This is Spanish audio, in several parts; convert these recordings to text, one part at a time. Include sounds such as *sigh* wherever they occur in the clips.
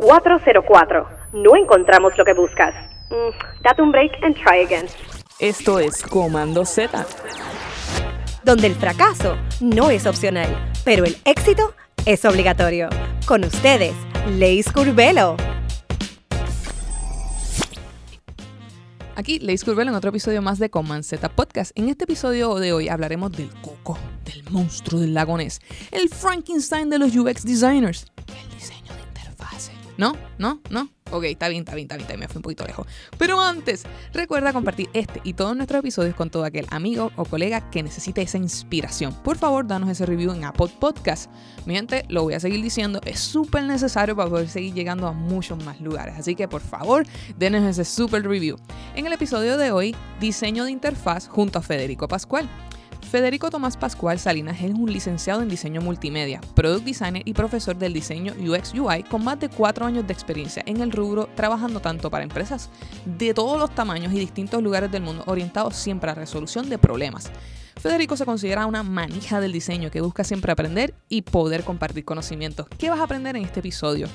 404. No encontramos lo que buscas. Mm, date un break and try again. Esto es Comando Z. Donde el fracaso no es opcional, pero el éxito es obligatorio. Con ustedes, Leis Curvelo. Aquí Leis Curvelo en otro episodio más de Command Z Podcast. En este episodio de hoy hablaremos del coco, del monstruo del lago Ness, el Frankenstein de los UX designers, el diseño de interfase. ¿No? ¿No? ¿No? Ok, está bien, está bien, está bien, me fui un poquito lejos. Pero antes, recuerda compartir este y todos nuestros episodios con todo aquel amigo o colega que necesite esa inspiración. Por favor, danos ese review en Apple Podcast. Mi lo voy a seguir diciendo, es súper necesario para poder seguir llegando a muchos más lugares. Así que por favor, denos ese super review. En el episodio de hoy, diseño de interfaz junto a Federico Pascual. Federico Tomás Pascual Salinas es un licenciado en diseño multimedia, product designer y profesor del diseño UX UI con más de cuatro años de experiencia en el rubro, trabajando tanto para empresas de todos los tamaños y distintos lugares del mundo, orientados siempre a resolución de problemas. Federico se considera una manija del diseño que busca siempre aprender y poder compartir conocimientos. ¿Qué vas a aprender en este episodio?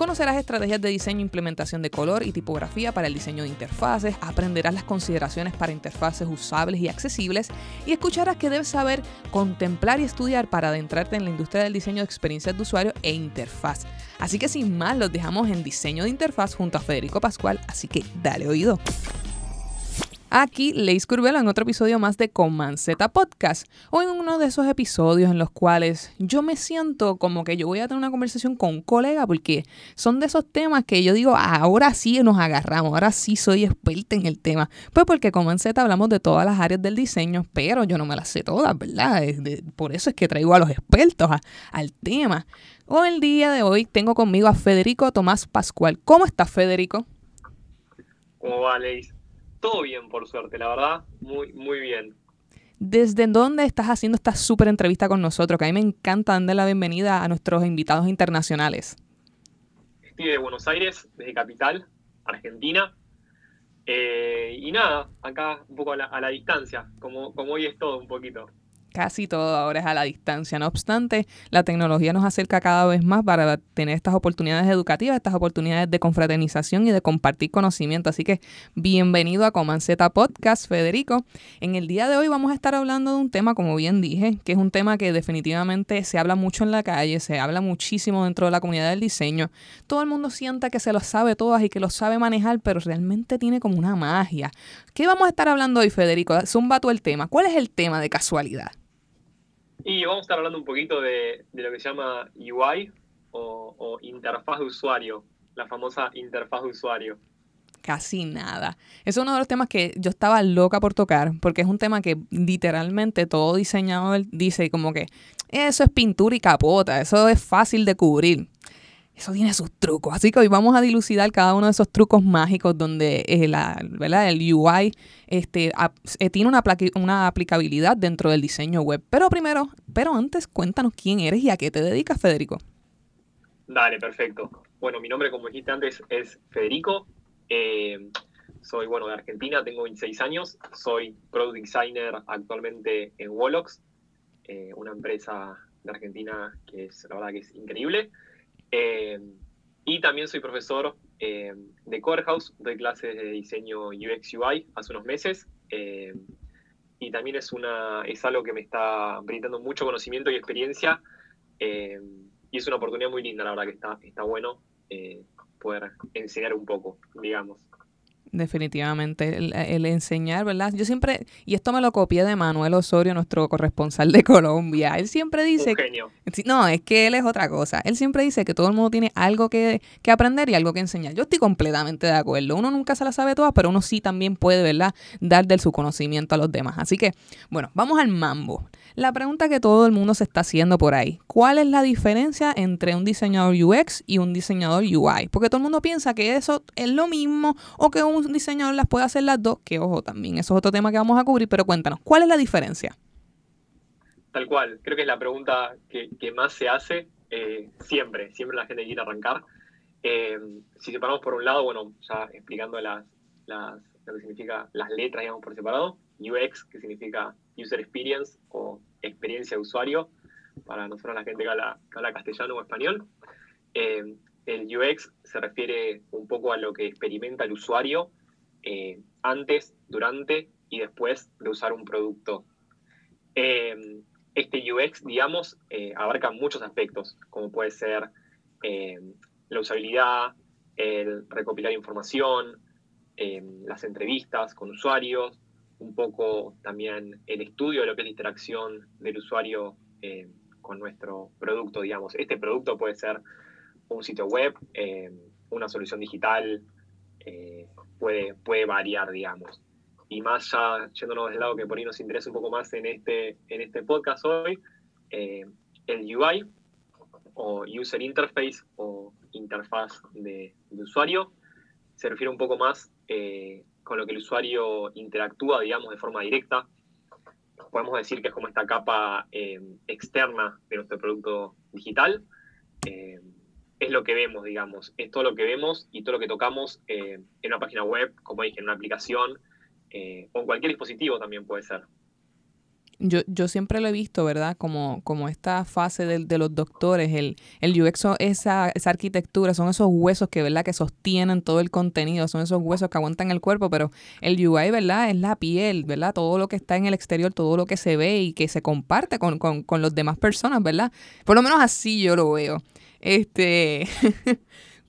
Conocerás estrategias de diseño, implementación de color y tipografía para el diseño de interfaces, aprenderás las consideraciones para interfaces usables y accesibles y escucharás que debes saber contemplar y estudiar para adentrarte en la industria del diseño de experiencias de usuario e interfaz. Así que sin más, los dejamos en diseño de interfaz junto a Federico Pascual, así que dale oído. Aquí Leis Curvelo en otro episodio más de Z Podcast. Hoy en uno de esos episodios en los cuales yo me siento como que yo voy a tener una conversación con un colega porque son de esos temas que yo digo, ahora sí nos agarramos, ahora sí soy experta en el tema. Pues porque Z hablamos de todas las áreas del diseño, pero yo no me las sé todas, ¿verdad? por eso es que traigo a los expertos al tema. Hoy el día de hoy tengo conmigo a Federico Tomás Pascual. ¿Cómo estás, Federico? ¿Cómo va, Leis? Todo bien, por suerte, la verdad, muy, muy bien. ¿Desde dónde estás haciendo esta súper entrevista con nosotros? Que a mí me encanta darle la bienvenida a nuestros invitados internacionales. Estoy de Buenos Aires, desde Capital, Argentina. Eh, y nada, acá un poco a la, distancia, como, como hoy es todo un poquito casi todo ahora es a la distancia. No obstante, la tecnología nos acerca cada vez más para tener estas oportunidades educativas, estas oportunidades de confraternización y de compartir conocimiento. Así que bienvenido a Comanceta Podcast, Federico. En el día de hoy vamos a estar hablando de un tema, como bien dije, que es un tema que definitivamente se habla mucho en la calle, se habla muchísimo dentro de la comunidad del diseño. Todo el mundo sienta que se lo sabe todas y que lo sabe manejar, pero realmente tiene como una magia. ¿Qué vamos a estar hablando hoy, Federico? Zumba tú el tema. ¿Cuál es el tema de casualidad? Y vamos a estar hablando un poquito de, lo que se llama UI o, interfaz de usuario, la famosa interfaz de usuario. Casi nada. Es uno de los temas que yo estaba loca por tocar, porque es un tema que literalmente todo diseñador dice como que eso es pintura y capota, eso es fácil de cubrir eso tiene sus trucos. Así que hoy vamos a dilucidar cada uno de esos trucos mágicos donde eh, la, ¿verdad? el UI este, eh, tiene una, una aplicabilidad dentro del diseño web. Pero primero, pero antes, cuéntanos quién eres y a qué te dedicas, Federico. Dale, perfecto. Bueno, mi nombre, como dijiste antes, es Federico. Eh, soy, bueno, de Argentina, tengo 26 años. Soy product designer actualmente en Wolox, una empresa de Argentina que es, la verdad, que es increíble. Eh, y también soy profesor eh, de Corehouse, doy clases de diseño UX UI hace unos meses. Eh, y también es, una, es algo que me está brindando mucho conocimiento y experiencia. y es una oportunidad muy linda, la verdad que está, está bueno poder enseñar un poco, digamos. Definitivamente, el, enseñar, ¿verdad? Yo siempre, y esto me lo copié de Manuel Osorio, nuestro corresponsal de *laughs* Colombia, él siempre dice... No, es que él es otra cosa. Él siempre dice que todo el mundo tiene algo que, que aprender y algo que enseñar. Yo estoy completamente de acuerdo. Uno nunca se la sabe todas, pero uno sí también puede, ¿verdad? Dar de su conocimiento a los demás. Así que, bueno, vamos al mambo. La pregunta que todo el mundo se está haciendo por ahí, ¿cuál es la diferencia entre un diseñador UX y un diseñador UI? Porque todo el mundo piensa que eso es lo mismo o que un diseñador las puede hacer las dos, que ojo, también eso es otro tema que vamos a cubrir, pero cuéntanos, ¿cuál es la diferencia? Tal cual, creo que es la pregunta que, más se hace eh, siempre, siempre la gente quiere arrancar. Eh, si separamos por un lado, bueno, ya explicando las, las, lo que significa las letras, digamos, por separado, UX, que significa User Experience o experiencia de usuario, para nosotros la gente que habla, castellano o español. Eh, el UX se refiere un poco a lo que experimenta el usuario eh, antes, durante y después de usar un producto. Eh, este UX, digamos, eh, abarca muchos aspectos, como puede ser la usabilidad, el recopilar información, las entrevistas con usuarios, un poco también el estudio de lo que es la interacción del usuario con nuestro producto, digamos. Este producto puede ser un sitio web, eh, una solución digital, eh, puede, puede variar, digamos. Y más ya yéndonos del lado que por ahí nos interesa un poco más en este, en este podcast hoy, eh, el UI o User Interface o interfaz de, usuario se refiere un poco más con lo que el usuario interactúa, digamos, de forma directa. Podemos decir que es como esta capa externa de nuestro producto digital es lo que vemos, digamos, es todo lo que vemos y todo lo que tocamos eh, en una página web, como dije, en una aplicación eh, o en cualquier dispositivo también puede ser. Yo, yo siempre lo he visto, ¿verdad? Como, como esta fase de, los doctores, el, el UX, esa, esa arquitectura, son esos huesos que, ¿verdad? Que sostienen todo el contenido, son esos huesos que aguantan el cuerpo, pero el UI, ¿verdad? Es la piel, ¿verdad? Todo lo que está en el exterior, todo lo que se ve y que se comparte con, con, con los demás personas, ¿verdad? Por lo menos así yo lo veo. Este, *laughs*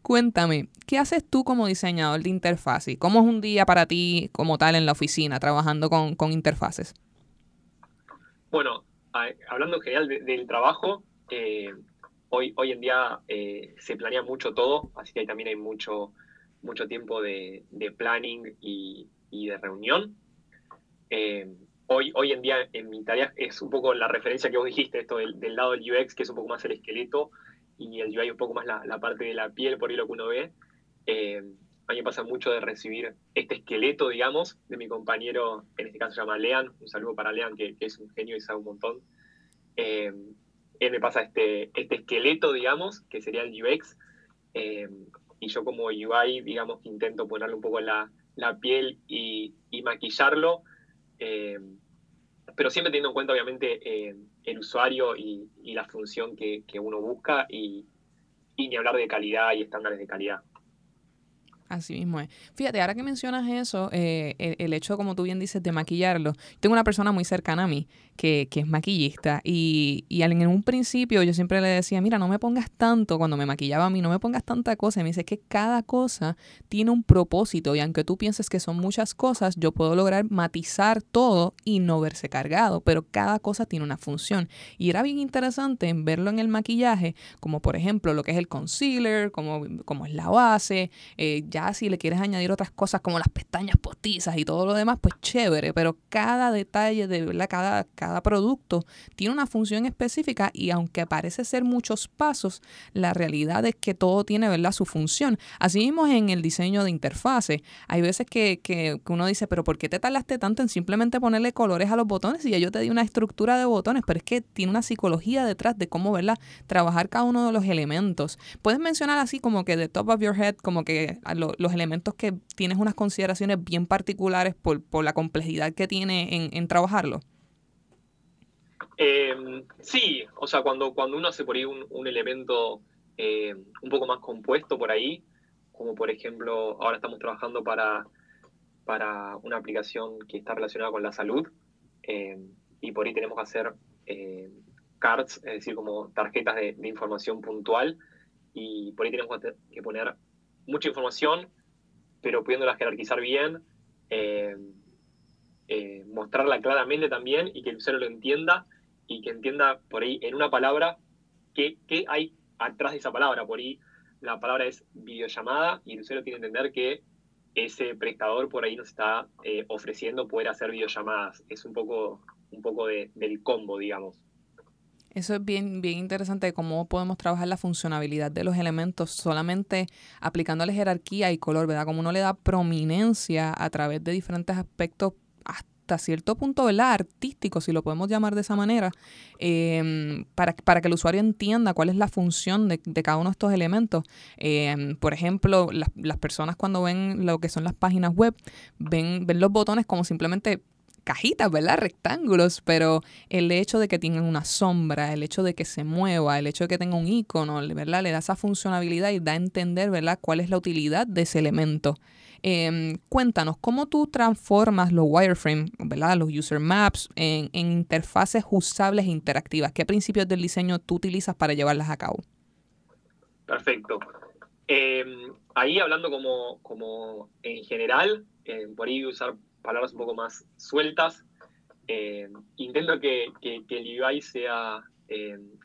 cuéntame, ¿qué haces tú como diseñador de interfaces? ¿Cómo es un día para ti como tal en la oficina trabajando con, interfaces? Bueno, hablando en general del trabajo, eh, hoy, hoy en día eh, se planea mucho todo, así que también hay mucho, mucho tiempo de, planning y, de reunión. Eh, hoy, hoy en día en mi tarea es un poco la referencia que vos dijiste, esto del lado del UX, que es un poco más el esqueleto, y el UI un poco más la, parte de la piel, por ahí lo que uno ve. Eh, a mí me pasa mucho de recibir este esqueleto, digamos, de mi compañero, en este caso se llama Lean, un saludo para Lean, que, es un genio y sabe un montón. Eh, él me pasa este, este esqueleto, digamos, que sería el UX, eh, y yo como UI, digamos, que intento ponerle un poco la, la piel y, y maquillarlo, pero siempre teniendo en cuenta, obviamente, el usuario y, la función que, uno busca y, y ni hablar de calidad y estándares de calidad. Así mismo es. Fíjate, ahora que mencionas eso, eh, el, hecho, como tú bien dices, de maquillarlo. Tengo una persona muy cercana a mí que, que es maquillista y, y, en un principio yo siempre le decía, mira, no me pongas tanto, cuando me maquillaba a mí, no me pongas tanta cosa. Y me dice que cada cosa tiene un propósito y aunque tú pienses que son muchas cosas, yo puedo lograr matizar todo y no verse cargado, pero cada cosa tiene una función. Y era bien interesante verlo en el maquillaje, como por ejemplo lo que es el concealer, como, como es la base, eh, ya si le quieres añadir otras cosas como las pestañas postizas y todo lo demás, pues chévere, pero cada detalle de verdad, cada, cada producto tiene una función específica y aunque parece ser muchos pasos, la realidad es que todo tiene ¿verdad? su función. Así mismo en el diseño de interfase. Hay veces que, que, uno dice, pero ¿por qué te tardaste tanto en simplemente ponerle colores a los botones? Y ya yo te di una estructura de botones, pero es que tiene una psicología detrás de cómo ¿verdad? trabajar cada uno de los elementos. Puedes mencionar así como que de top of your head, como que lo, los elementos que tienes unas consideraciones bien particulares por, la complejidad que tiene en, trabajarlo? Eh, sí, o sea, cuando, cuando uno hace por ahí un, elemento eh, un poco más compuesto por ahí, como por ejemplo, ahora estamos trabajando para, para una aplicación que está relacionada con la salud, eh, y por ahí tenemos que hacer cards, es decir, como tarjetas de, de información puntual, y por ahí tenemos que poner mucha información, pero pudiéndola jerarquizar bien, eh, eh, mostrarla claramente también y que el usuario lo entienda y que entienda por ahí en una palabra qué, hay atrás de esa palabra. Por ahí la palabra es videollamada y el usuario tiene que entender que ese prestador por ahí nos está eh, ofreciendo poder hacer videollamadas. Es un poco, un poco del combo, digamos. Eso es bien, bien interesante cómo podemos trabajar la funcionalidad de los elementos solamente aplicándole jerarquía y color, ¿verdad? Como uno le da prominencia a través de diferentes aspectos hasta cierto punto, ¿verdad? Artístico, si lo podemos llamar de esa manera, em, para, para, que el usuario entienda cuál es la función de, cada uno de estos elementos. Em, por ejemplo, las, las personas cuando ven lo que son las páginas web, ven, ven los botones como simplemente cajitas, ¿verdad? Rectángulos, pero el hecho de que tengan una sombra, el hecho de que se mueva, el hecho de que tenga un icono, ¿verdad? Le da esa funcionalidad y da a entender, ¿verdad? Cuál es la utilidad de ese elemento. Em, cuéntanos, ¿cómo tú transformas los wireframe, ¿verdad? los user maps, en, interfaces usables e interactivas? ¿Qué principios del diseño tú utilizas para llevarlas a cabo? Perfecto. Em, ahí hablando como, como en general, por ahí usar palabras un poco más sueltas, em, intento que, el UI sea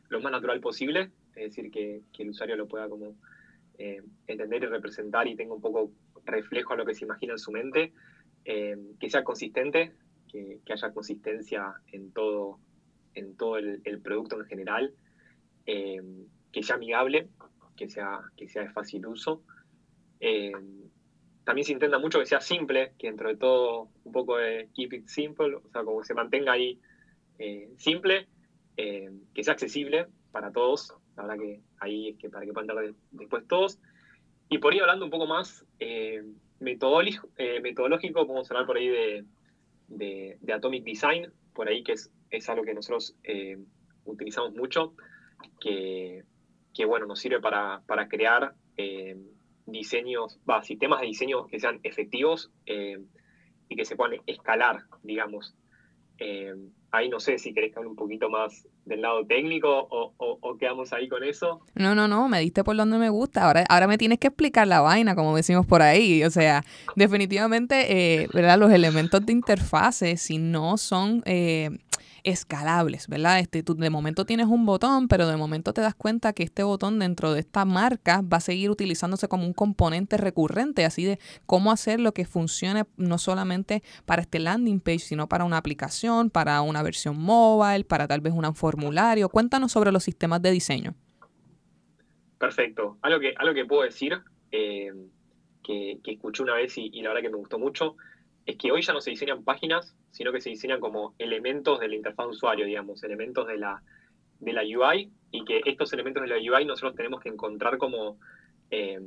lo más natural posible, es decir, que, que el usuario lo pueda como entender y representar y tenga un poco reflejo a lo que se imagina en su mente, eh, que sea consistente, que, haya consistencia en todo, en todo el, producto en general, eh, que sea amigable, que sea, que sea de fácil uso. Eh, también se intenta mucho que sea simple, que dentro de todo un poco de keep it simple, o sea, como que se mantenga ahí simple, que sea accesible para todos, la verdad que ahí es que para que puedan dar después todos, y por ahí hablando un poco más eh, metodológico, eh, metodológico, podemos hablar por ahí de, Atomic Design, por ahí que es, es algo que nosotros eh, utilizamos mucho, que, bueno, nos sirve para, crear diseños, va, sistemas de diseño que sean efectivos y que se puedan escalar, digamos. ahí no sé si querés que hable un poquito más del lado técnico o, quedamos ahí con eso. No, no, no, me diste por donde me gusta. Ahora, ahora me tienes que explicar la vaina, como decimos por ahí. O sea, definitivamente, eh, ¿verdad? Los elementos de interfase, si no son eh, escalables, ¿verdad? Este, tú de momento tienes un botón, pero de momento te das cuenta que este botón dentro de esta marca va a seguir utilizándose como un componente recurrente, así de cómo hacer lo que funcione no solamente para este landing page, sino para una aplicación, para una versión mobile, para tal vez un formulario. Cuéntanos sobre los sistemas de diseño. Perfecto. Algo que, algo que puedo decir, eh, que, escuché una vez y la verdad que me gustó mucho, es que hoy ya no se diseñan páginas, sino que se diseñan como elementos de la interfaz de usuario, digamos, elementos de la, de la UI, y que estos elementos de la UI nosotros tenemos que encontrar como eh,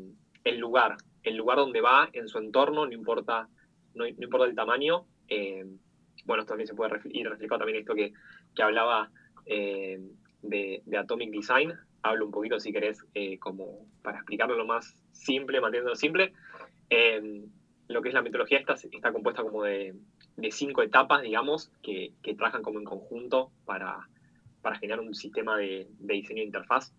el lugar, el lugar donde va en su entorno, no importa, no, importa el tamaño. Eh, bueno, esto también se puede ir reflejado también esto que, hablaba eh, de, Atomic Design. Hablo un poquito, si querés, como para explicarlo lo más simple, manteniéndolo simple lo que es la metodología esta está compuesta como de, cinco etapas, digamos, que, trabajan como en conjunto para, generar un sistema de, diseño de interfaz.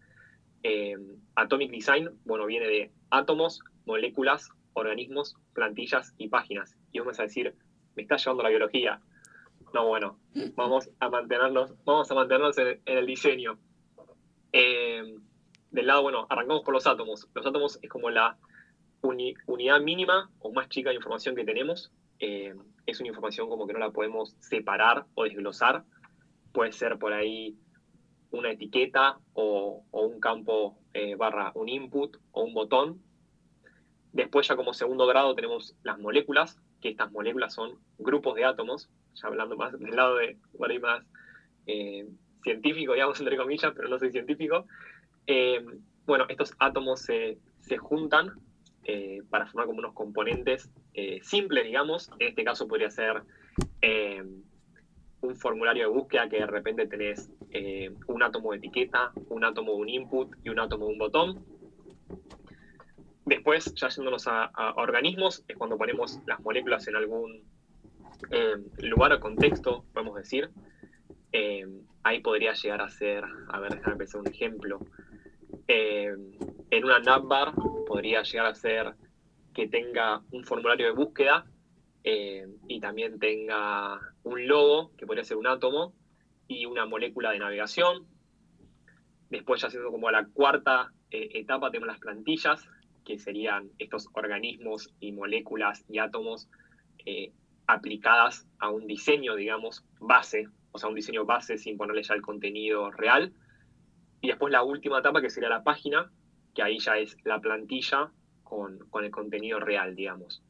Eh, Atomic Design, bueno, viene de átomos, moléculas, organismos, plantillas y páginas. Y vamos a decir, me está llevando la biología. No, bueno, vamos a mantenernos, vamos a mantenernos en, el diseño. Eh, del lado, bueno, arrancamos por los átomos. Los átomos es como la unidad mínima o más chica de información que tenemos. Eh, es una información como que no la podemos separar o desglosar. Puede ser por ahí una etiqueta o, un campo eh, barra un input o un botón. Después ya como segundo grado tenemos las moléculas, que estas moléculas son grupos de átomos, ya hablando más del lado de por más eh, científico, digamos, entre comillas, pero no soy científico. bueno, estos átomos se, se juntan eh, para formar como unos componentes eh, simples, digamos. En este caso podría ser eh, un formulario de búsqueda que de repente tenés un átomo de etiqueta, un átomo de un input y un átomo de un botón. Después, ya yéndonos a, organismos, es cuando ponemos las moléculas en algún lugar o contexto, podemos decir. ahí podría llegar a ser, a ver, déjame pensar un ejemplo. en una navbar podría llegar a ser que tenga un formulario de búsqueda eh, y también tenga un logo, que podría ser un átomo, y una molécula de navegación. Después, ya siendo como la cuarta eh, etapa, tenemos las plantillas, que serían estos organismos y moléculas y átomos eh, aplicadas a un diseño, digamos, base, o sea, un diseño base sin ponerle ya el contenido real. Y después la última etapa, que sería la página, que ahí ya es la plantilla con, el contenido real, digamos.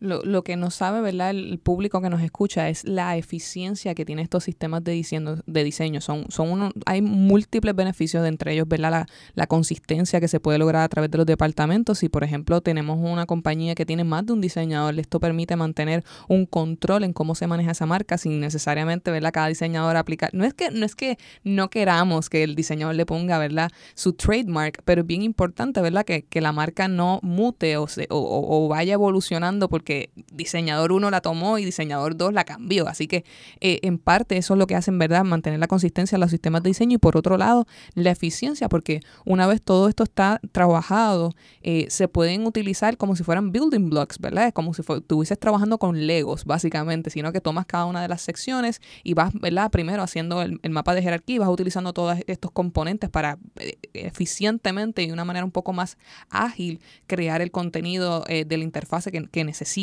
Lo, lo, que no sabe, ¿verdad? El, público que nos escucha es la eficiencia que tienen estos sistemas de diseño. De diseño. Son, son uno, hay múltiples beneficios, de entre ellos, ¿verdad? La, la, consistencia que se puede lograr a través de los departamentos. Si, por ejemplo, tenemos una compañía que tiene más de un diseñador, esto permite mantener un control en cómo se maneja esa marca sin necesariamente, ¿verdad? Cada diseñador aplicar. No es que no, es que no queramos que el diseñador le ponga, ¿verdad? Su trademark, pero es bien importante, ¿verdad? Que, que la marca no mute o, se, o, o vaya evolucionando porque que diseñador 1 la tomó y diseñador 2 la cambió. Así que eh, en parte eso es lo que hacen, ¿verdad? Mantener la consistencia en los sistemas de diseño y por otro lado la eficiencia, porque una vez todo esto está trabajado, eh, se pueden utilizar como si fueran building blocks, ¿verdad? Es como si estuvieses trabajando con Legos, básicamente, sino que tomas cada una de las secciones y vas, ¿verdad? Primero haciendo el, mapa de jerarquía y vas utilizando todos estos componentes para eh, eficientemente y de una manera un poco más ágil crear el contenido de la interfase que, que necesitas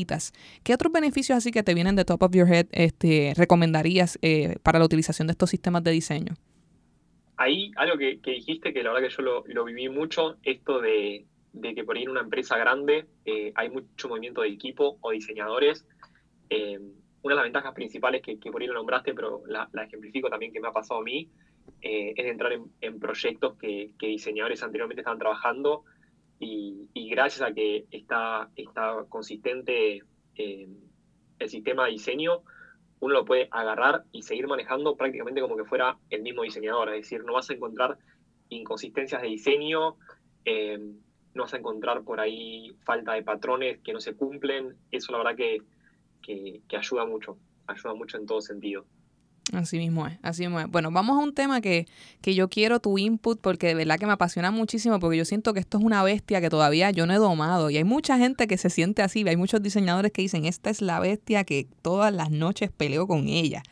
¿Qué otros beneficios así que te vienen de top of your head este, recomendarías eh, para la utilización de estos sistemas de diseño? Ahí, algo que, dijiste, que la verdad que yo lo, viví mucho, esto de, que por ahí en una empresa grande eh, hay mucho movimiento de equipo o diseñadores. Eh, una de las ventajas principales que, por ahí lo nombraste, pero la, ejemplifico también que me ha pasado a mí, es entrar en, proyectos que, que, diseñadores anteriormente estaban trabajando y, gracias a que está, está consistente eh, el sistema de diseño, uno lo puede agarrar y seguir manejando prácticamente como que fuera el mismo diseñador. Es decir, no vas a encontrar inconsistencias de diseño, eh, no vas a encontrar por ahí falta de patrones que no se cumplen. Eso la verdad que, que ayuda mucho, ayuda mucho en todo sentido. Así mismo es, así mismo es. Bueno, vamos a un tema que, que yo quiero tu input porque de verdad que me apasiona muchísimo porque yo siento que esto es una bestia que todavía yo no he domado y hay mucha gente que se siente así, hay muchos diseñadores que dicen, esta es la bestia que todas las noches peleo con ella.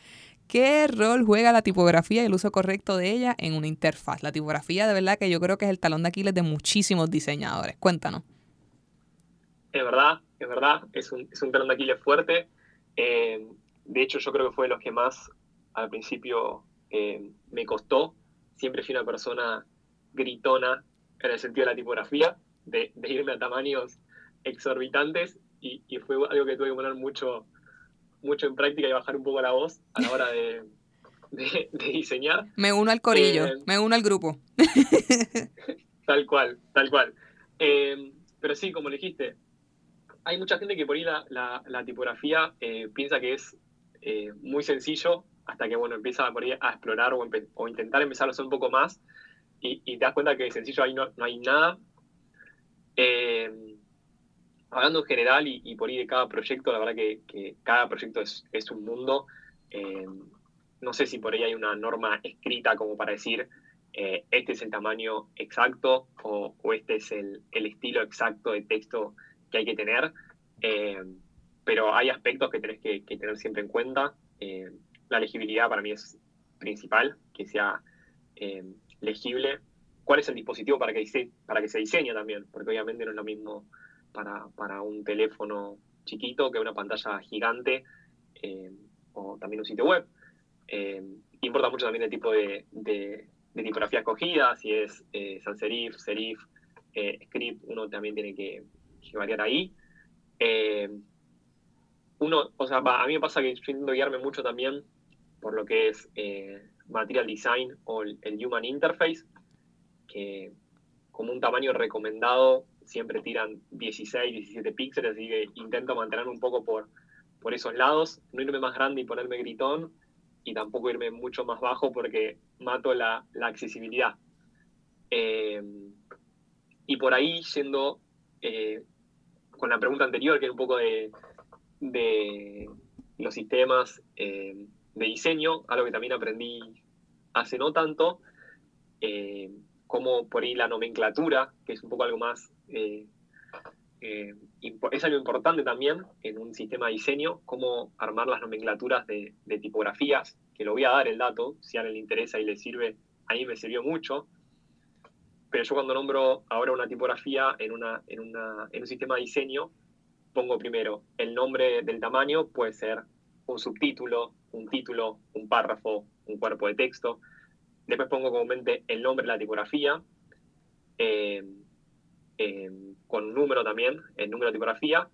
¿Qué rol juega la tipografía y el uso correcto de ella en una interfaz? La tipografía de verdad que yo creo que es el talón de Aquiles de muchísimos diseñadores. Cuéntanos. Es verdad, es verdad, es un, talón de Aquiles fuerte. Eh, de hecho, yo creo que fue de los que más al principio eh, me costó. Siempre fui una persona gritona en el sentido de la tipografía, de, irme a tamaños exorbitantes y, fue algo que tuve que poner mucho, mucho en práctica y bajar un poco la voz a la hora de, diseñar. Me uno al corillo, eh, me uno al grupo. *laughs* tal cual, tal cual. Eh, pero sí, como le dijiste, hay mucha gente que por ahí la, tipografía piensa que es muy sencillo hasta que bueno, empieza a, a explorar o, intentar empezar a hacer un poco más y, te das cuenta que sencillo ahí no, hay nada. Eh, hablando en general y, por ahí de cada proyecto, la verdad que, cada proyecto es, un mundo. Eh, no sé si por ahí hay una norma escrita como para decir eh, este es el tamaño exacto o, este es el, estilo exacto de texto que hay que tener. pero hay aspectos que tenés que tener siempre en cuenta la legibilidad para mí es principal, que sea eh, legible. ¿Cuál es el dispositivo para que, para que se diseñe también? Porque obviamente no es lo mismo para, un teléfono chiquito que una pantalla gigante eh, o también un sitio web. Eh, importa mucho también el tipo de, tipografía escogida, si es sans serif, serif, script, uno también tiene que, variar ahí. uno, o sea, a mí me pasa que yo intento guiarme mucho también por lo que es eh, Material Design o el, Human Interface, que como un tamaño recomendado siempre tiran 16, 17 píxeles, así que intento mantenerme un poco por, por esos lados, no irme más grande y ponerme gritón, y tampoco irme mucho más bajo porque mato la, accesibilidad. Eh, y por ahí, yendo eh, con la pregunta anterior, que era un poco de, de los sistemas de diseño, algo que también aprendí hace no tanto, eh, como por ahí la nomenclatura, que es un poco algo más, eh, eh, es algo importante también en un sistema de diseño, cómo armar las nomenclaturas de, tipografías, que lo voy a dar el dato, si a alguien le interesa y le sirve, a mí me sirvió mucho, pero yo cuando nombro ahora una tipografía en, una, en, una, en un sistema de diseño, pongo primero el nombre del tamaño, puede ser un subtítulo, un título, un párrafo, un cuerpo de texto. Después pongo comúnmente el nombre de la tipografía, eh, eh, con un número también, el número de tipografía.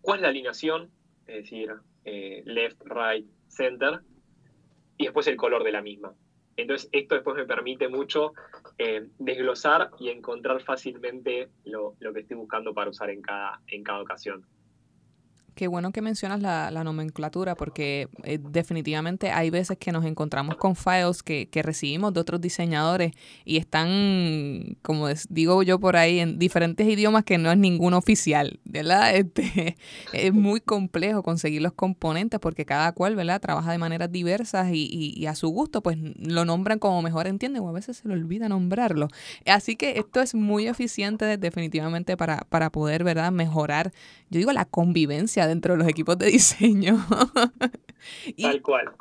cuál es la alineación, es decir, eh, left, right, center, y después el color de la misma. Entonces, esto después me permite mucho desglosar y encontrar fácilmente lo, lo, que estoy buscando para usar en cada, en cada ocasión. Qué bueno que mencionas la, nomenclatura porque eh, definitivamente hay veces que nos encontramos con files que, que, recibimos de otros diseñadores y están, como digo yo por ahí, en diferentes idiomas que no es ninguno oficial, ¿verdad? Este, *laughs* es muy complejo conseguir los componentes porque cada cual, ¿verdad? Trabaja de maneras diversas y, y, a su gusto, pues lo nombran como mejor entienden o a veces se le olvida nombrarlo. Así que esto es muy eficiente definitivamente para, para poder, ¿verdad? Mejorar, yo digo, la convivencia dentro de los equipos de diseño. *laughs* Tal cual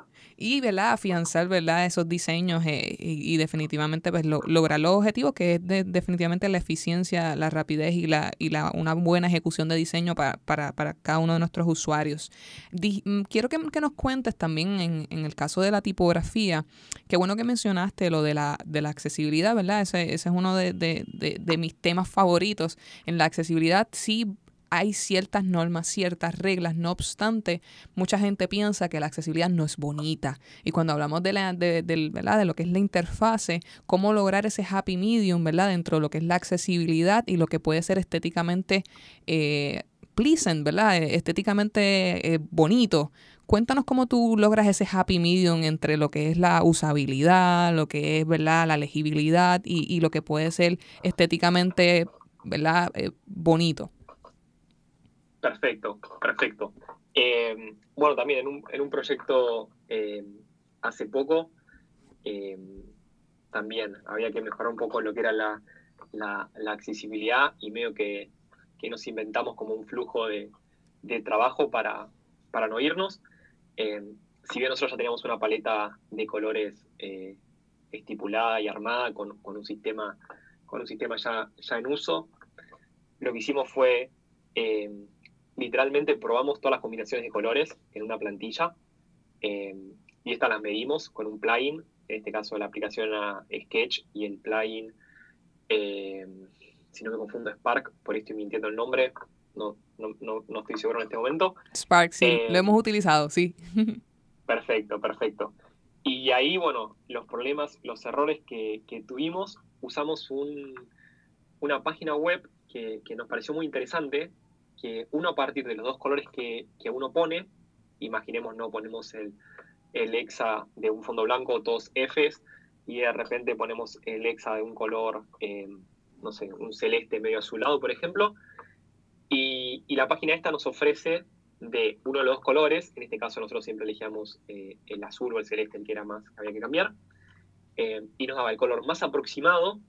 y ¿verdad? afianzar ¿verdad? esos diseños eh, y, definitivamente pues, lograr los objetivos que es definitivamente la eficiencia, la rapidez y, la, y la, una buena ejecución de diseño para, para, para cada uno de nuestros usuarios. Mm, quiero que, que, nos cuentes también en, en, el caso de la tipografía, qué bueno que mencionaste lo de la, de la accesibilidad, ¿verdad? Ese, ese es uno de, de, de mis temas favoritos. En la accesibilidad sí hay ciertas normas, ciertas reglas, no obstante, mucha gente piensa que la accesibilidad no es bonita. Y cuando hablamos de, la, de, ¿verdad? de lo que es la interfase, cómo lograr ese happy medium ¿verdad? dentro de lo que es la accesibilidad y lo que puede ser estéticamente eh, pleasant, ¿verdad? Eh, estéticamente eh, bonito. Cuéntanos cómo tú logras ese happy medium entre lo que es la usabilidad, lo que es, ¿verdad? La legibilidad y, y lo que puede ser estéticamente, ¿verdad? bonito. Perfecto, perfecto. Eh, bueno, también en un, en un proyecto eh, hace poco, eh, también había que mejorar un poco lo que era la, la, accesibilidad y medio que, que, nos inventamos como un flujo de, de trabajo para, para no irnos. si bien nosotros ya teníamos una paleta de colores estipulada y armada con, con, un sistema, con un sistema ya, ya en uso, lo que hicimos fue literalmente probamos todas las combinaciones de colores en una plantilla eh, y estas las medimos con un plugin, en este caso la aplicación era Sketch y el plugin, eh, si no me confundo, Spark, por ahí estoy mintiendo el nombre, no, no, no, estoy seguro en este momento. Spark, sí, eh, lo hemos utilizado, sí. *laughs* perfecto, perfecto. Y ahí, bueno, los problemas, los errores que, tuvimos, usamos un, una página web que, que, nos pareció muy interesante, que uno a partir de los dos colores que, uno pone, imaginemos no ponemos el, el hexa de un fondo blanco, dos Fs, y de repente ponemos el hexa de un color, eh, no sé, un celeste medio azulado, por ejemplo, y, la página esta nos ofrece de uno de los dos colores, en este caso nosotros siempre elegíamos eh, el azul o el celeste, el que era más, que había que cambiar, eh, y nos daba el color más aproximado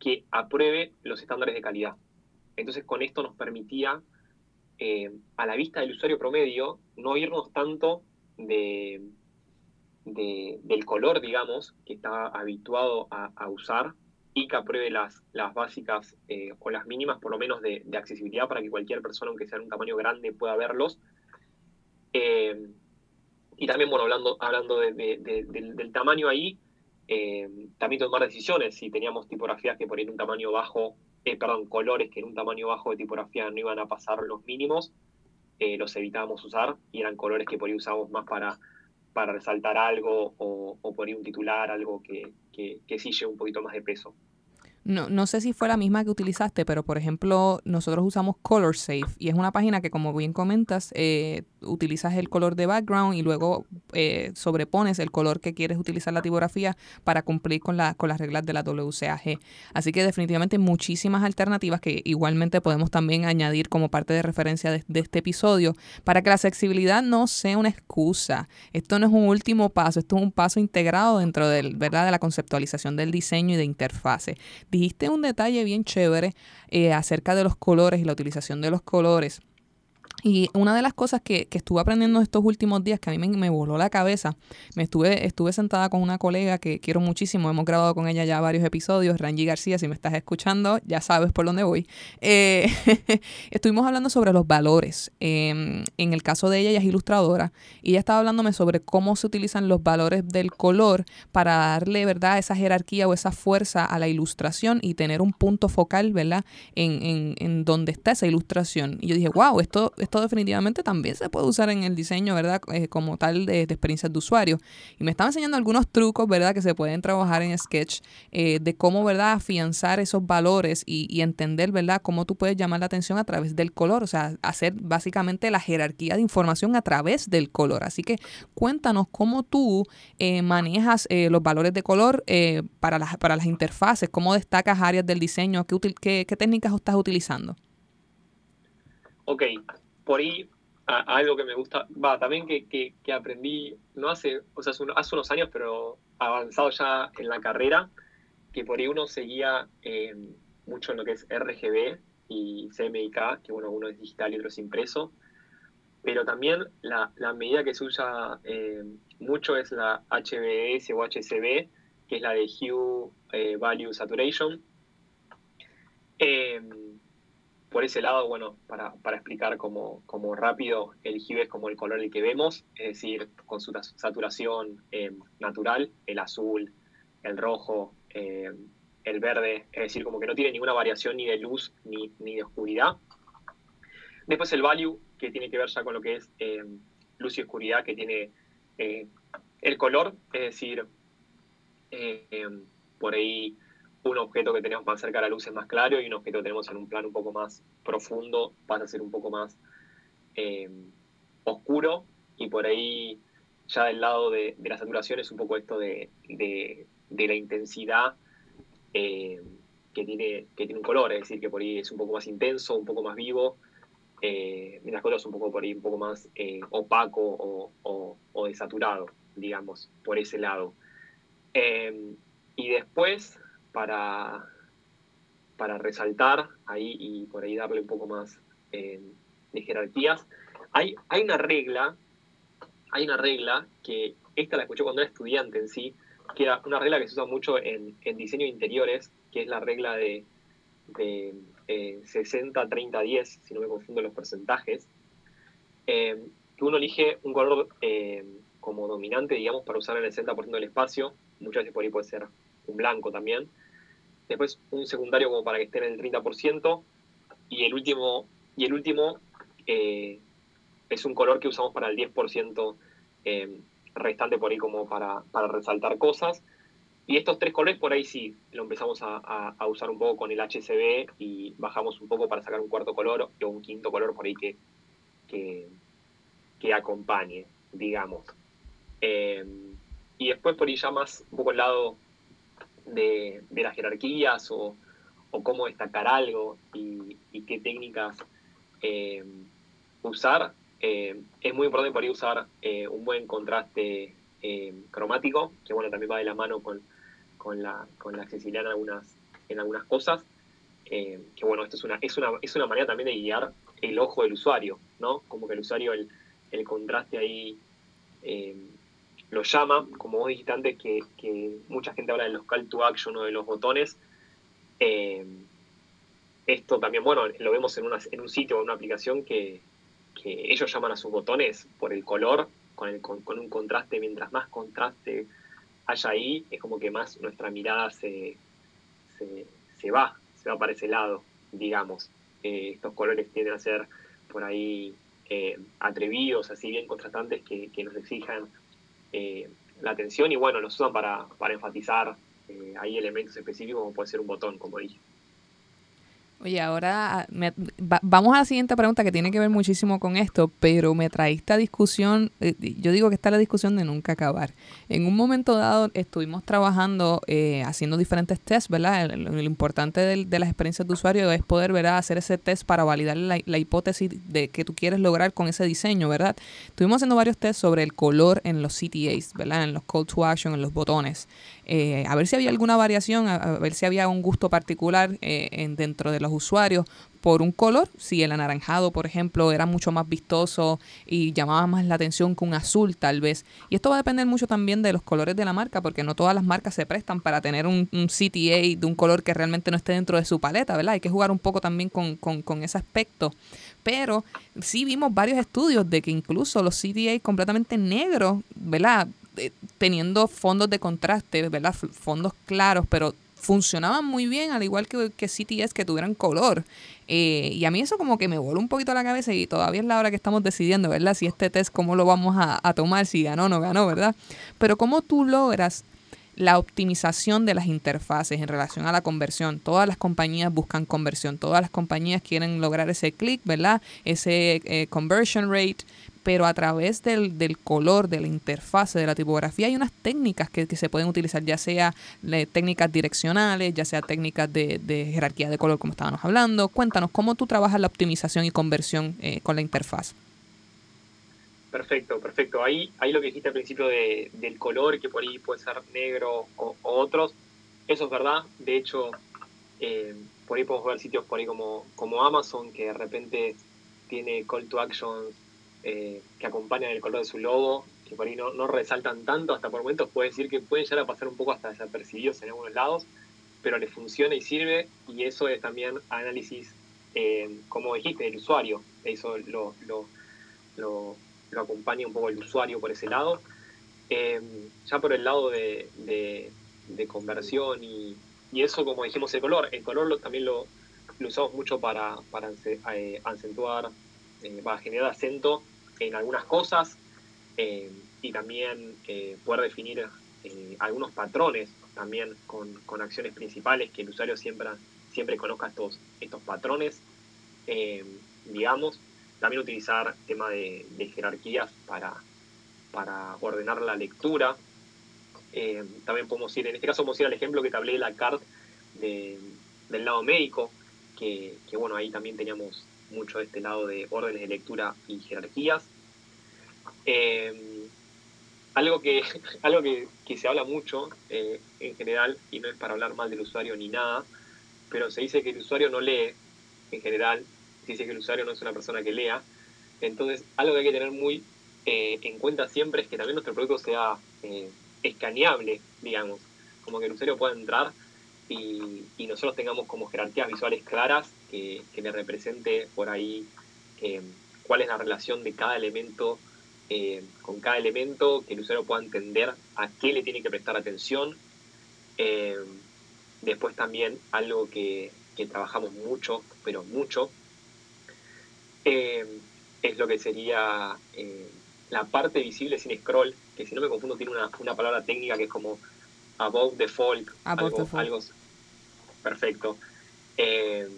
que apruebe los estándares de calidad. Entonces con esto nos permitía, eh, a la vista del usuario promedio, no irnos tanto de, del color, digamos, que está habituado a, usar y que apruebe las, las básicas eh, o las mínimas, por lo menos, de, accesibilidad para que cualquier persona, aunque sea en un tamaño grande, pueda verlos. Eh, y también, bueno, hablando, hablando del, tamaño ahí, también tomar decisiones. Si teníamos tipografías que por un tamaño bajo perdón, colores que en un tamaño bajo de tipografía no iban a pasar los mínimos, eh, los evitábamos usar y eran colores que por ahí usábamos más para, para resaltar algo o, o por un titular, algo que, que, que sí lleve un poquito más de peso. No, no sé si fue la misma que utilizaste, pero por ejemplo, nosotros usamos Color Safe y es una página que, como bien comentas, eh, utilizas el color de background y luego eh, sobrepones el color que quieres utilizar la tipografía para cumplir con, con las reglas de la WCAG. Así que definitivamente muchísimas alternativas que igualmente podemos también añadir como parte de referencia de, este episodio para que la accesibilidad no sea una excusa. Esto no es un último paso, esto es un paso integrado dentro del, ¿verdad? de la conceptualización del diseño y de interfase dijiste un detalle bien chévere eh, acerca de los colores y la utilización de los colores. Y una de las cosas que, que, estuve aprendiendo estos últimos días que a mí me, voló la cabeza, me estuve, estuve sentada con una colega que quiero muchísimo, hemos grabado con ella ya varios episodios, Rangi García, si me estás escuchando, ya sabes por dónde voy. Eh, *laughs* estuvimos hablando sobre los valores. Em, en el caso de ella, ella es ilustradora y ella estaba hablándome sobre cómo se utilizan los valores del color para darle, ¿verdad?, esa jerarquía o esa fuerza a la ilustración y tener un punto focal, ¿verdad?, en, en, en donde está esa ilustración. Y yo dije, wow, esto esto definitivamente también se puede usar en el diseño, ¿verdad? Eh, como tal de, experiencias de usuario. Y me estaba enseñando algunos trucos, ¿verdad? Que se pueden trabajar en Sketch eh, de cómo, ¿verdad? Afianzar esos valores y, entender, ¿verdad? Cómo tú puedes llamar la atención a través del color, o sea, hacer básicamente la jerarquía de información a través del color. Así que cuéntanos cómo tú eh, manejas los valores de color para, las, para las interfaces, cómo destacas áreas del diseño, qué, qué, qué técnicas estás utilizando. Ok, por ahí algo que me gusta, va, también que, aprendí, no hace, o sea, hace unos años, pero avanzado ya en la carrera, que por ahí uno seguía eh, mucho en lo que es RGB y CMYK, que bueno, uno es digital y otro es impreso, pero también la, medida que se usa eh, mucho es la HBS o HCB, que es la de Hue eh, Value Saturation por ese lado, bueno, para, explicar como, como, rápido, el hue es como el color el que vemos, es decir, con su saturación eh, natural, el azul, el rojo, eh, el verde, es decir, como que no tiene ninguna variación ni de luz ni, de oscuridad. Después el value, que tiene que ver ya con lo que es eh, luz y oscuridad, que tiene el color, es decir, por ahí un objeto que tenemos más cerca de la luz es más claro y un objeto que tenemos en un plano un poco más profundo pasa a ser un poco más eh, oscuro y por ahí ya del lado de, la saturación es un poco esto de, la intensidad eh, que, tiene, que tiene un color, es decir, que por ahí es un poco más intenso, un poco más vivo, eh, mientras que es un poco por ahí un poco más eh, opaco o, desaturado, digamos, por ese lado. y después para, para resaltar ahí y por ahí darle un poco más eh, de jerarquías. Hay, hay una regla, hay una regla que esta la escuché cuando era estudiante en sí, que era una regla que se usa mucho en, diseño de interiores, que es la regla de, de 60, 30, 10, si no me confundo los porcentajes, eh, que uno elige un color eh, como dominante, digamos, para usar en el 60% del espacio, muchas veces por ahí puede ser un blanco también. Después un secundario como para que esté en el 30%. Y el último, y el último eh, es un color que usamos para el 10% eh, restante por ahí como para, resaltar cosas. Y estos tres colores por ahí sí lo empezamos a, usar un poco con el HCB y bajamos un poco para sacar un cuarto color o un quinto color por ahí que, que, acompañe, digamos. Eh, y después por ahí ya más un poco el lado de, las jerarquías o, cómo destacar algo y, qué técnicas eh, usar, eh, es muy importante por ahí usar eh, un buen contraste cromático, que bueno, también va de la mano con, la, accesibilidad en algunas, en algunas cosas. que bueno, esto es una, es, una, es una manera también de guiar el ojo del usuario, ¿no? Como que el usuario, el, el contraste ahí lo llama, como vos dijiste antes, que, mucha gente habla de los call to action o de los botones. Eh, esto también, bueno, lo vemos en, en un sitio o en una aplicación que, ellos llaman a sus botones por el color, con, el, con, un contraste, mientras más contraste haya ahí, es como que más nuestra mirada se, se, va, se va para ese lado, digamos. Eh, estos colores tienden a ser por ahí eh, atrevidos, así bien contrastantes, que, que nos exijan eh, la atención y bueno, los usan para, para enfatizar eh, ahí elementos específicos como puede ser un botón, como dije. Oye, ahora vamos a la siguiente pregunta que tiene que ver muchísimo con esto, pero me trae esta discusión, eh, yo digo que está la discusión de nunca acabar. En un momento dado estuvimos trabajando, eh, haciendo diferentes tests, ¿verdad? Lo, importante de, las experiencias de usuario es poder, ¿verdad? Hacer ese test para validar la, hipótesis de que tú quieres lograr con ese diseño, ¿verdad? Estuvimos haciendo varios tests sobre el color en los CTAs, ¿verdad? En los call to action, en los botones. Eh, a ver si había alguna variación, a, ver si había un gusto particular eh, en, dentro de los usuarios por un color, si el anaranjado, por ejemplo, era mucho más vistoso y llamaba más la atención que un azul tal vez. Y esto va a depender mucho también de los colores de la marca, porque no todas las marcas se prestan para tener un, CTA de un color que realmente no esté dentro de su paleta, ¿verdad? Hay que jugar un poco también con, con, con ese aspecto. Pero sí vimos varios estudios de que incluso los CTA completamente negros, ¿verdad? Teniendo fondos de contraste, ¿verdad? Fondos claros, pero funcionaban muy bien, al igual que, que CTS que tuvieran color. Eh, y a mí eso como que me voló un poquito la cabeza y todavía es la hora que estamos decidiendo, ¿verdad? Si este test, cómo lo vamos a, tomar, si ganó o no ganó, ¿verdad? Pero cómo tú logras la optimización de las interfaces en relación a la conversión. Todas las compañías buscan conversión, todas las compañías quieren lograr ese click, ¿verdad? Ese eh, conversion rate, pero a través del, color, de la interfase, de la tipografía, hay unas técnicas que, se pueden utilizar, ya sea técnicas direccionales, ya sea técnicas de, jerarquía de color, como estábamos hablando. Cuéntanos, ¿cómo tú trabajas la optimización y conversión eh, con la interfaz? Perfecto, perfecto. Ahí, ahí lo que dijiste al principio de, del color, que por ahí puede ser negro o, otros, eso es verdad. De hecho, eh, por ahí podemos ver sitios por ahí como, como Amazon, que de repente tiene call to action eh, que acompañan el color de su logo, que por ahí no, resaltan tanto, hasta por momentos puede decir que pueden llegar a pasar un poco hasta desapercibidos en algunos lados, pero le funciona y sirve, y eso es también análisis, eh, como dijiste, del usuario. Eso lo, lo, lo acompaña un poco el usuario por ese lado. Em, ya por el lado de, de, conversión y, y, eso, como dijimos, el color. El color lo, también lo, usamos mucho para, para eh, acentuar, eh, para generar acento en algunas cosas em, y también eh, poder definir algunos patrones también con, con, acciones principales, que el usuario siempre, siempre conozca estos, estos patrones, digamos. También utilizar tema de, jerarquías para, para ordenar la lectura. Eh, también podemos ir, en este caso podemos ir al ejemplo que te hablé de la CART del lado médico, que, bueno, ahí también teníamos mucho de este lado de órdenes de lectura y jerarquías. Eh, algo que, *laughs* algo que, se habla mucho eh, en general, y no es para hablar mal del usuario ni nada, pero se dice que el usuario no lee en general dice que el usuario no es una persona que lea. Entonces, algo que hay que tener muy eh, en cuenta siempre es que también nuestro producto sea eh, escaneable, digamos, como que el usuario pueda entrar y, nosotros tengamos como jerarquías visuales claras que, le represente por ahí eh, cuál es la relación de cada elemento con cada elemento, que el usuario pueda entender a qué le tiene que prestar atención. después también algo que, que trabajamos mucho, pero mucho, es lo que sería la parte visible sin scroll, que si no me confundo tiene una, palabra técnica que es como above the fold, algo, perfecto. Eh,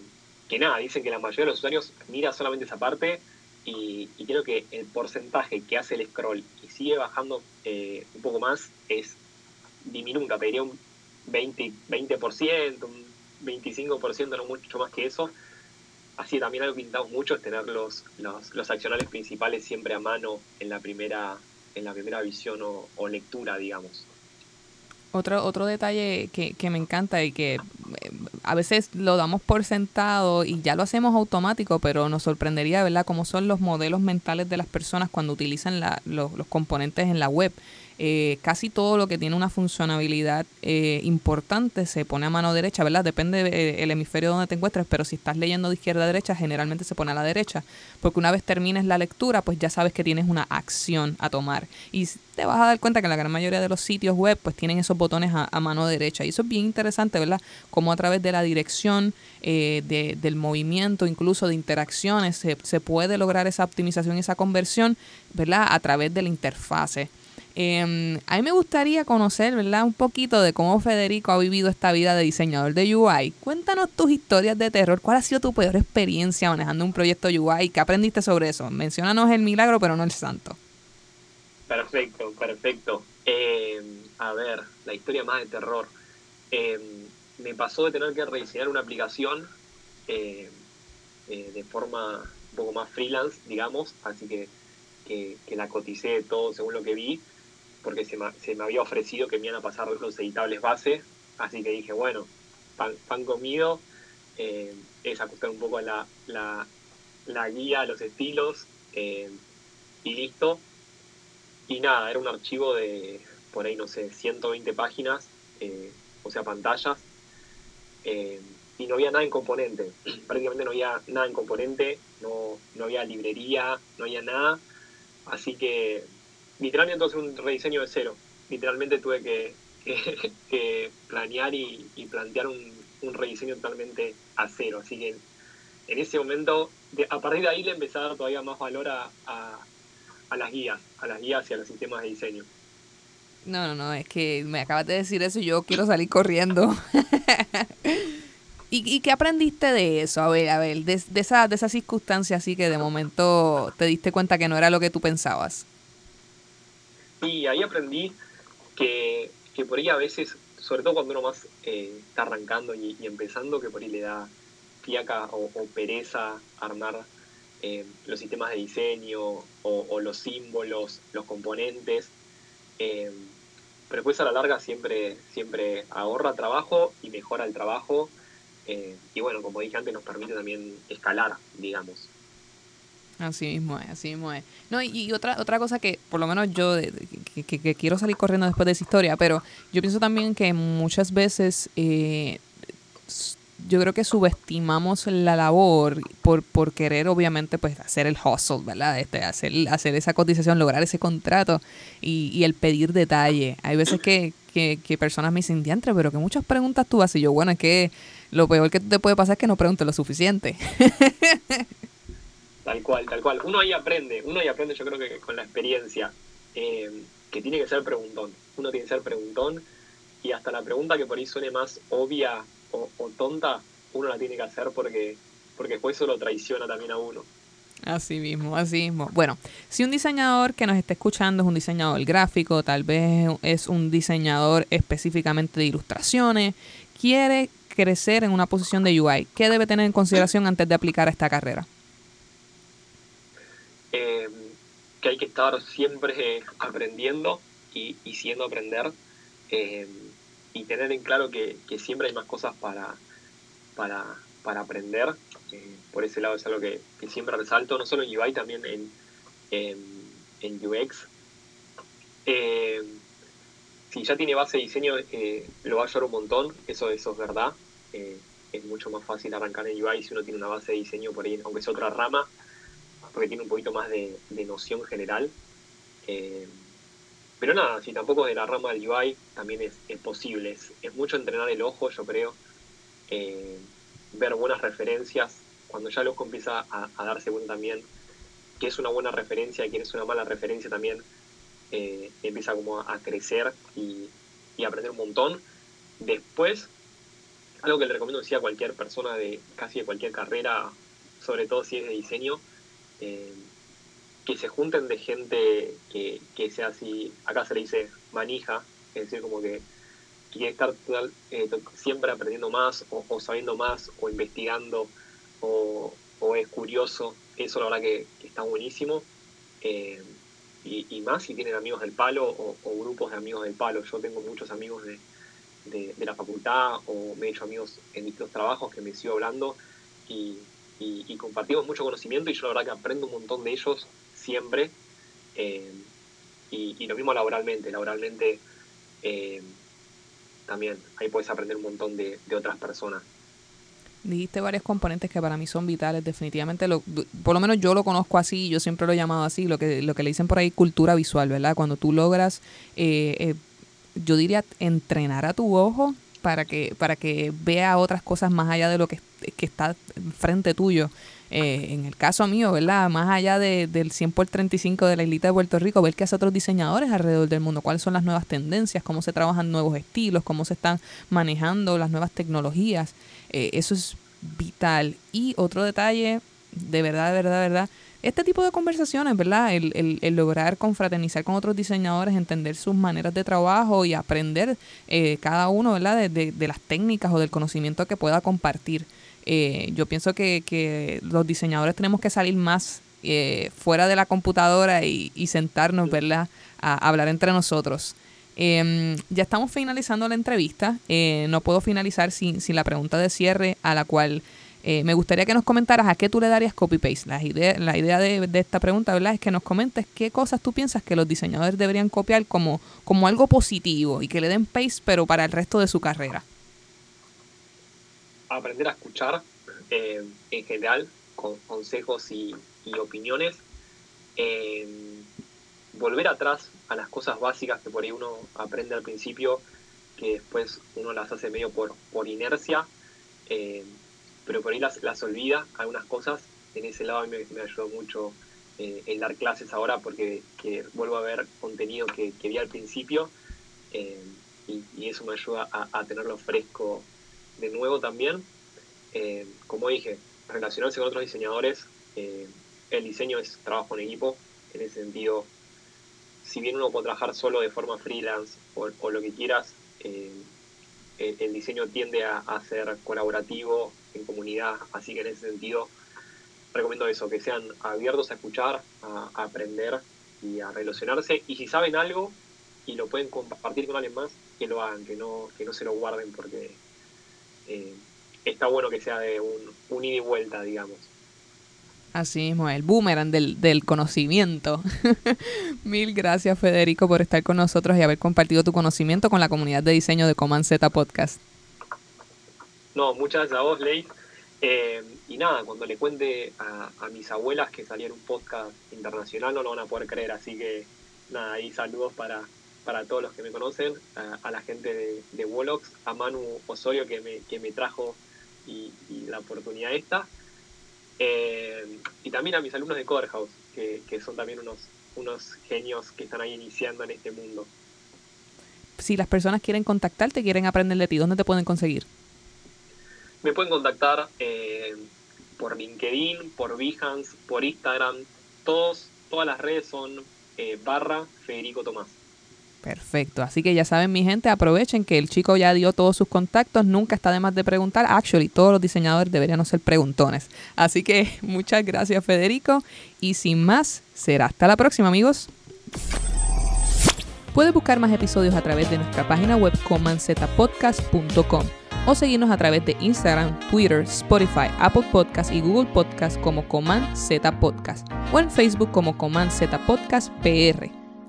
que nada, dicen que la mayoría de los usuarios mira solamente esa parte y, creo que el porcentaje que hace el scroll y sigue bajando un poco más es diminuta, te diría un 20%, 20% un 25%, no mucho más que eso Así también algo que mucho es tener los, los, accionales principales siempre a mano en la primera, en la primera visión o, lectura, digamos. Otro, otro detalle que, que, me encanta y que eh, a veces lo damos por sentado y ya lo hacemos automático, pero nos sorprendería, ¿verdad?, cómo son los modelos mentales de las personas cuando utilizan los, los componentes en la web. Eh, casi todo lo que tiene una funcionalidad eh, importante se pone a mano derecha, ¿verdad? Depende del eh, hemisferio donde te encuentres, pero si estás leyendo de izquierda a derecha, generalmente se pone a la derecha, porque una vez termines la lectura, pues ya sabes que tienes una acción a tomar. Y te vas a dar cuenta que la gran mayoría de los sitios web, pues tienen esos botones a, mano derecha. Y eso es bien interesante, ¿verdad? Como a través de la dirección, del movimiento, incluso de interacciones, se, se puede lograr esa optimización esa conversión, ¿verdad? A través de la interfase. Em, a mí me gustaría conocer, ¿verdad? Un poquito de cómo Federico ha vivido esta vida de diseñador de UI. Cuéntanos tus historias de terror. ¿Cuál ha sido tu peor experiencia manejando un proyecto UI? ¿Qué aprendiste sobre eso? Menciónanos el milagro, pero no el santo. Perfecto, perfecto. Em, a ver, la historia más de terror. Em, me pasó de tener que rediseñar una aplicación eh, de forma un poco más freelance, digamos, así que, que, que la coticé todo según lo que vi porque se me, se me, había ofrecido que me iban a pasar los editables base, así que dije, bueno, pan, comido, eh, es ajustar un poco la, la, la guía, los estilos, eh, y listo. Y nada, era un archivo de, por ahí, no sé, 120 páginas, eh, o sea, pantallas, y no había nada en componente, *clears throat* prácticamente no había nada en componente, no, no había librería, no había nada, así que literalmente entonces un rediseño de cero. Literalmente tuve que, *laughs* planear y, plantear un, rediseño totalmente a cero. Así que en ese momento, a partir de ahí le empecé a dar todavía más valor a, las guías, a las guías y a los sistemas de diseño. No, no, no, es que me acabas de decir eso y yo quiero salir corriendo. *laughs* ¿Y, qué aprendiste de eso? A ver, a ver, de, esa, de esa circunstancia así que de momento te diste cuenta que no era lo que tú pensabas. Sí, ahí aprendí que, por ahí a veces, sobre todo cuando uno más eh, está arrancando y, empezando, que por ahí le da fiaca o, pereza armar eh, los sistemas de diseño o, los símbolos, los componentes. Eh, pero después a la larga siempre, siempre ahorra trabajo y mejora el trabajo y bueno, como dije antes, nos permite también escalar, digamos. Así mismo es, así mismo es. No, y, otra, otra cosa que, por lo menos yo, que, quiero salir corriendo después de esa historia, pero yo pienso también que muchas veces eh, yo creo que subestimamos la labor por, por querer, obviamente, pues hacer el hustle, ¿verdad? Este, hacer, hacer esa cotización, lograr ese contrato y, el pedir detalle. Hay veces que, que, que personas me dicen, diantre, pero que muchas preguntas tú haces. Y yo, bueno, es que lo peor que te puede pasar es que no preguntes lo suficiente. *laughs* tal cual, tal cual. Uno ahí aprende, uno ahí aprende yo creo que con la experiencia, eh, que tiene que ser preguntón. Uno tiene que ser preguntón y hasta la pregunta que por ahí suene más obvia o, tonta, uno la tiene que hacer porque, porque después eso lo traiciona también a uno. Así mismo, así mismo. Bueno, si un diseñador que nos está escuchando es un diseñador gráfico, tal vez es un diseñador específicamente de ilustraciones, quiere crecer en una posición de UI? ¿Qué debe tener en consideración antes de aplicar a esta carrera? Eh, que hay que estar siempre aprendiendo y, siendo aprender eh, y tener en claro que, siempre hay más cosas para, para, aprender. Eh, por ese lado es algo que, siempre resalto, no solo en UI, también en, en, UX. si ya tiene base de diseño, lo va a ayudar un montón, eso, eso es verdad. Eh, es mucho más fácil arrancar en UI si uno tiene una base de diseño por ahí, aunque es otra rama, porque tiene un poquito más de, noción general. Eh, pero nada, si tampoco de la rama del UI también es, posible. Es, mucho entrenar el ojo, yo creo. Eh, ver buenas referencias. Cuando ya el ojo empieza a, darse cuenta también que es una buena referencia, que es una mala referencia también, empieza como a, crecer y, y aprender un montón. Después algo que le recomiendo decir a cualquier persona de casi de cualquier carrera, sobre todo si es de diseño, eh, que se junten de gente que, sea así, acá se le dice manija, es decir, como que quiere estar eh, siempre aprendiendo más o, sabiendo más o investigando o, es curioso, eso la verdad que, está buenísimo. Eh, y, más si tienen amigos del palo o, grupos de amigos del palo. Yo tengo muchos amigos de, de, la facultad o me he hecho amigos en distintos trabajos que me sigo hablando y, compartimos mucho conocimiento y yo la verdad que aprendo un montón de ellos siempre eh, y, lo mismo laboralmente, laboralmente eh, también ahí puedes aprender un montón de, otras personas. Dijiste varios componentes que para mí son vitales, definitivamente, lo, por lo menos yo lo conozco así, yo siempre lo he llamado así, lo que, lo que le dicen por ahí cultura visual, ¿verdad? Cuando tú logras eh, yo diría entrenar a tu ojo para que, para que vea otras cosas más allá de lo que, está frente tuyo. Eh, en el caso mío, ¿verdad? Más allá de, del 100 por 35 de la islita de Puerto Rico, ver qué hacen otros diseñadores alrededor del mundo, cuáles son las nuevas tendencias, cómo se trabajan nuevos estilos, cómo se están manejando las nuevas tecnologías. Eh, eso es vital. Y otro detalle, de verdad, de verdad, de verdad, este tipo de conversaciones, ¿verdad? El, el, lograr confraternizar con otros diseñadores, entender sus maneras de trabajo y aprender eh, cada uno, ¿verdad? De, de, las técnicas o del conocimiento que pueda compartir. Eh, yo pienso que, que, los diseñadores tenemos que salir más eh, fuera de la computadora y, y sentarnos, ¿verdad? A, hablar entre nosotros. Em, ya estamos finalizando la entrevista. no puedo finalizar sin, sin la pregunta de cierre a la cual eh, me gustaría que nos comentaras a qué tú le darías copy-paste. La idea, la idea de, esta pregunta ¿verdad? es que nos comentes qué cosas tú piensas que los diseñadores deberían copiar como, como algo positivo y que le den paste, pero para el resto de su carrera. Aprender a escuchar eh, en general, con consejos y, opiniones. volver atrás a las cosas básicas que por ahí uno aprende al principio, que después uno las hace medio por, inercia, eh, pero por ahí las, las olvida algunas cosas. En ese lado a mí me, ayudó mucho eh, el dar clases ahora porque vuelvo a ver contenido que, vi al principio eh, y, eso me ayuda a, tenerlo fresco de nuevo también. como dije, relacionarse con otros diseñadores, el diseño es trabajo en equipo, en ese sentido si bien uno puede trabajar solo de forma freelance o, lo que quieras, eh, el, diseño tiende a, ser colaborativo, en comunidad, así que en ese sentido recomiendo eso, que sean abiertos a escuchar, a, aprender y a relacionarse, y si saben algo y lo pueden compartir con alguien más, que lo hagan, que no, que no se lo guarden porque eh, está bueno que sea de un, un ida y vuelta, digamos. Así mismo, el boomerang del, del conocimiento. *laughs* Mil gracias, Federico, por estar con nosotros y haber compartido tu conocimiento con la comunidad de diseño de Command Z Podcast. No, muchas gracias a vos, Ley. Eh, y nada, cuando le cuente a, mis abuelas que salía en un podcast internacional, no lo van a poder creer. Así que nada, ahí saludos para, para todos los que me conocen, a, la gente de, de Wolox, a Manu Osorio que me, que me trajo y, y la oportunidad esta. Eh, y también a mis alumnos de Coderhouse, que, que son también unos, unos genios que están ahí iniciando en este mundo. Si las personas quieren contactarte, quieren aprender de ti, ¿dónde te pueden conseguir? Me pueden contactar eh, por LinkedIn, por Behance, por Instagram. Todos, todas las redes son eh, barra Federico Tomás. Perfecto, así que ya saben mi gente, aprovechen que el chico ya dio todos sus contactos, nunca está de más de preguntar, actually todos los diseñadores deberían ser preguntones. Así que *laughs* muchas gracias Federico y sin más, será hasta la próxima amigos. Puedes buscar más episodios a través de nuestra página web comanzetapodcast.com o seguirnos a través de Instagram, Twitter, Spotify, Apple Podcast y Google Podcast como Coman Z Podcast o en Facebook como Coman Z Podcast PR.